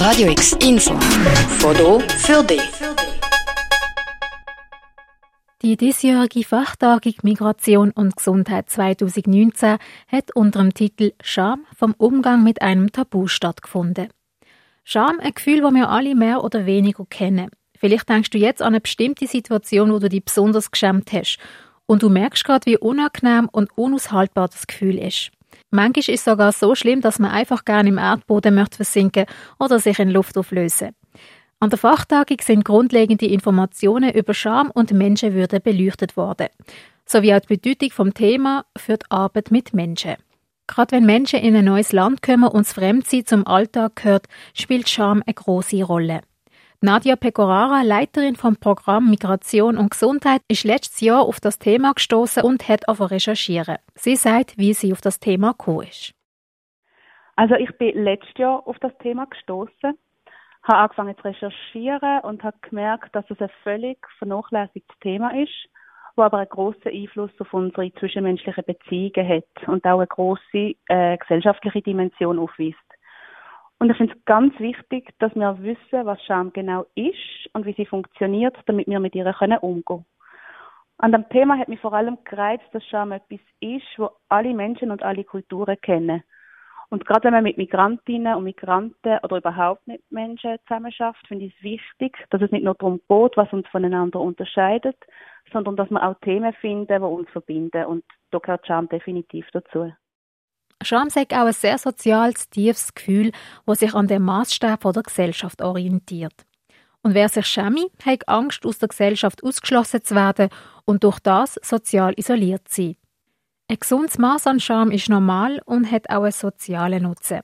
Radio X Info. Foto für dich. Die diesjährige Fachtagung Migration und Gesundheit 2019 hat unter dem Titel Scham vom Umgang mit einem Tabu stattgefunden. Scham, ein Gefühl, das wir alle mehr oder weniger kennen. Vielleicht denkst du jetzt an eine bestimmte Situation, wo du dich besonders geschämt hast. Und du merkst gerade, wie unangenehm und unaushaltbar das Gefühl ist. Manchmal ist es sogar so schlimm, dass man einfach gerne im Erdboden möchte versinken oder sich in Luft auflösen. An der Fachtagung sind grundlegende Informationen über Scham und Menschenwürde beleuchtet worden, sowie auch die Bedeutung vom Thema für die Arbeit mit Menschen. Gerade wenn Menschen in ein neues Land kommen und das Fremdsein zum Alltag gehört, spielt Scham eine große Rolle. Nadia Pecorara, Leiterin vom Programm Migration und Gesundheit, ist letztes Jahr auf das Thema gestoßen und hat auf recherchieren. Sie sagt, wie sie auf das Thema gekommen ist. Also ich bin letztes Jahr auf das Thema gestoßen habe angefangen zu recherchieren und habe gemerkt, dass es ein völlig vernachlässigtes Thema ist, wo aber einen grossen Einfluss auf unsere zwischenmenschlichen Beziehungen hat und auch eine grosse äh, gesellschaftliche Dimension aufweist. Und ich finde es ganz wichtig, dass wir wissen, was Scham genau ist und wie sie funktioniert, damit wir mit ihr umgehen können. An dem Thema hat mich vor allem gereizt, dass Scham etwas ist, wo alle Menschen und alle Kulturen kennen. Und gerade wenn man mit Migrantinnen und Migranten oder überhaupt mit Menschen zusammenarbeitet, finde ich es wichtig, dass es nicht nur darum geht, was uns voneinander unterscheidet, sondern dass wir auch Themen finden, die uns verbinden. Und da gehört Scham definitiv dazu. Scham sagt auch ein sehr soziales, tiefes Gefühl, das sich an dem Maßstab der Gesellschaft orientiert. Und wer sich schämt, hat Angst, aus der Gesellschaft ausgeschlossen zu werden und durch das sozial isoliert zu sein. Ein gesundes Maß an Scham ist normal und hat auch einen sozialen Nutzen.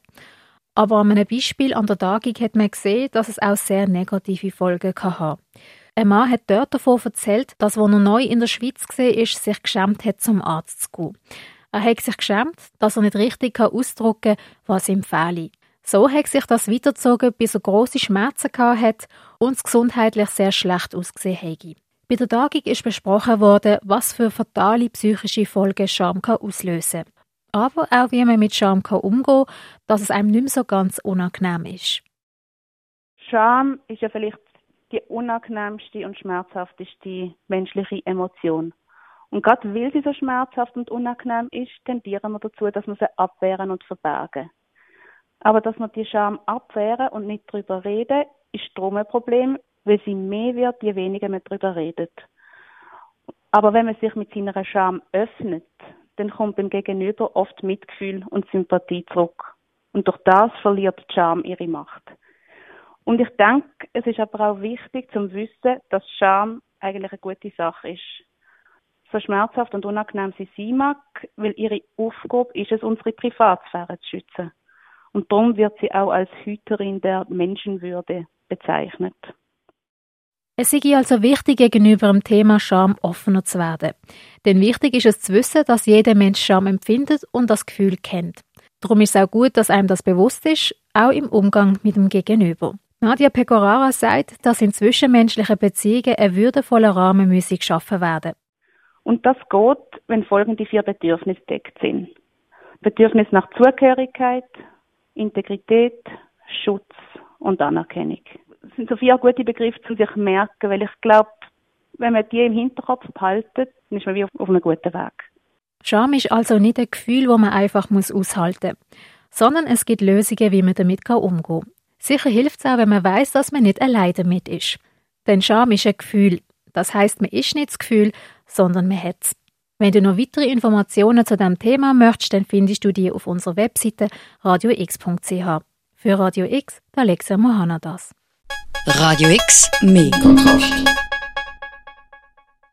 Aber an einem Beispiel an der Tagung hat man gesehen, dass es auch sehr negative Folgen kann haben Ein Mann hat dort davon erzählt, dass, als er neu in der Schweiz war, sich geschämt hat, zum Arzt zu gehen. Er hat sich geschämt, dass er nicht richtig ausdrücken kann, was ihm fehle. So hat sich das weitergezogen, bis er grosse Schmerzen hatte und es gesundheitlich sehr schlecht ausgesehen hat. Bei der Tagung ist besprochen worden, was für fatale psychische Folgen Scham kann auslösen kann. Aber auch wie man mit Scham kann umgehen kann, dass es einem nicht mehr so ganz unangenehm ist. Scham ist ja vielleicht die unangenehmste und schmerzhafteste menschliche Emotion. Und gerade weil sie so schmerzhaft und unangenehm ist, tendieren wir dazu, dass wir sie abwehren und verbergen. Aber dass wir die Scham abwehren und nicht darüber reden, ist darum ein Problem, weil sie mehr wird, je weniger man darüber redet. Aber wenn man sich mit seiner Scham öffnet, dann kommt beim Gegenüber oft Mitgefühl und Sympathie zurück. Und durch das verliert die Scham ihre Macht. Und ich denke, es ist aber auch wichtig zu wissen, dass Scham eigentlich eine gute Sache ist. So schmerzhaft und unangenehm sie sein mag, weil ihre Aufgabe ist es, unsere Privatsphäre zu schützen. Und darum wird sie auch als Hüterin der Menschenwürde bezeichnet. Es ist also wichtig, gegenüber dem Thema Scham offener zu werden. Denn wichtig ist es zu wissen, dass jeder Mensch Scham empfindet und das Gefühl kennt. Darum ist es auch gut, dass einem das bewusst ist, auch im Umgang mit dem Gegenüber. Nadia Pecorara sagt, dass in zwischenmenschlichen Beziehungen ein würdevoller Rahmen müsse geschaffen werden. Und das geht, wenn folgende vier Bedürfnisse deckt sind. Bedürfnis nach Zugehörigkeit, Integrität, Schutz und Anerkennung das sind so vier gute Begriffe, um sich zu merken, weil ich glaube, wenn man die im Hinterkopf behaltet, dann ist man wie auf, auf einem guten Weg. Scham ist also nicht ein Gefühl, das man einfach muss aushalten muss, sondern es gibt Lösungen, wie man damit umgehen kann. Sicher hilft es auch, wenn man weiß, dass man nicht allein damit ist. Denn Scham ist ein Gefühl. Das heißt, man ist nicht das Gefühl, sondern man hat. Wenn du noch weitere Informationen zu diesem Thema möchtest, dann findest du die auf unserer Webseite radiox.ch. Für Radio X, Alexa Mohanadas. Radio X, mehr Kontrast.